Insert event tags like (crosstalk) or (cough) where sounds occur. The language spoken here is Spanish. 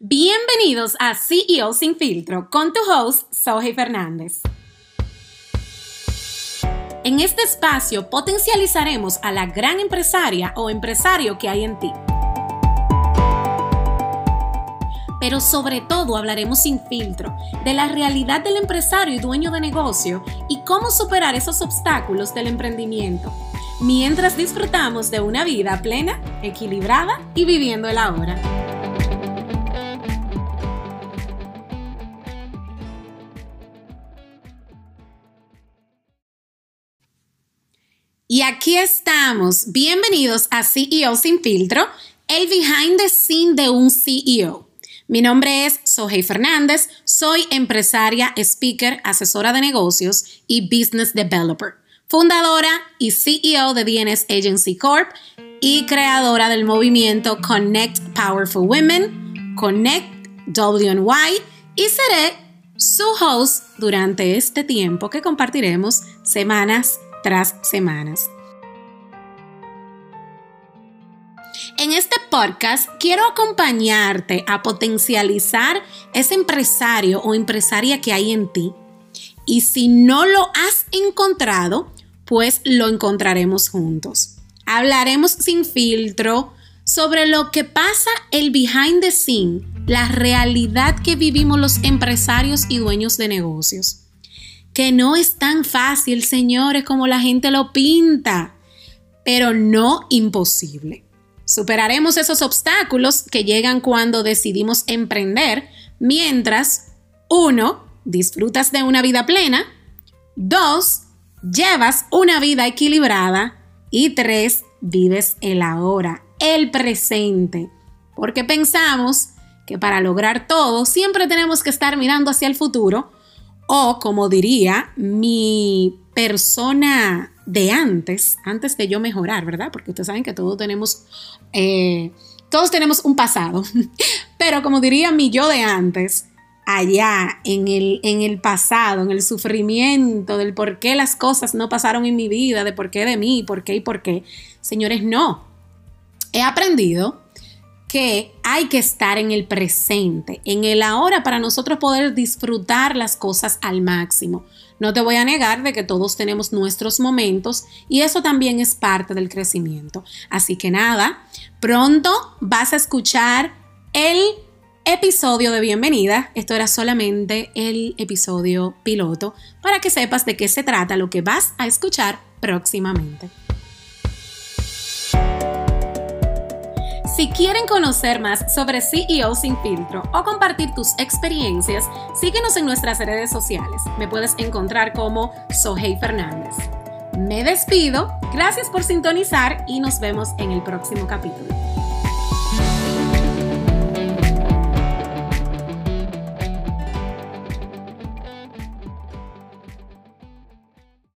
Bienvenidos a CEO Sin Filtro con tu host, Sohey Fernández. En este espacio potencializaremos a la gran empresaria o empresario que hay en ti. Pero sobre todo hablaremos sin filtro de la realidad del empresario y dueño de negocio y cómo superar esos obstáculos del emprendimiento, mientras disfrutamos de una vida plena, equilibrada y viviendo el ahora. Y aquí estamos. Bienvenidos a CEO Sin Filtro, el behind the scene de un CEO. Mi nombre es Sohey Fernández, soy empresaria, speaker, asesora de negocios y business developer, fundadora y CEO de DNS Agency Corp y creadora del movimiento Connect Powerful Women, Connect WNY y seré su host durante este tiempo que compartiremos semanas tras semanas. En este podcast quiero acompañarte a potencializar ese empresario o empresaria que hay en ti. Y si no lo has encontrado, pues lo encontraremos juntos. Hablaremos sin filtro sobre lo que pasa el behind the scene, la realidad que vivimos los empresarios y dueños de negocios que no es tan fácil, señores, como la gente lo pinta, pero no imposible. Superaremos esos obstáculos que llegan cuando decidimos emprender, mientras, uno, disfrutas de una vida plena, dos, llevas una vida equilibrada y tres, vives el ahora, el presente, porque pensamos que para lograr todo siempre tenemos que estar mirando hacia el futuro o como diría mi persona de antes, antes de yo mejorar, ¿verdad? Porque ustedes saben que todos tenemos, eh, todos tenemos un pasado. (laughs) Pero como diría mi yo de antes, allá en el, en el pasado, en el sufrimiento del por qué las cosas no pasaron en mi vida, de por qué de mí, por qué y por qué. Señores, no. He aprendido que hay que estar en el presente, en el ahora, para nosotros poder disfrutar las cosas al máximo. No te voy a negar de que todos tenemos nuestros momentos y eso también es parte del crecimiento. Así que nada, pronto vas a escuchar el episodio de bienvenida. Esto era solamente el episodio piloto para que sepas de qué se trata lo que vas a escuchar próximamente. Si quieren conocer más sobre CEO Sin Filtro o compartir tus experiencias, síguenos en nuestras redes sociales. Me puedes encontrar como Sohey Fernández. Me despido, gracias por sintonizar y nos vemos en el próximo capítulo.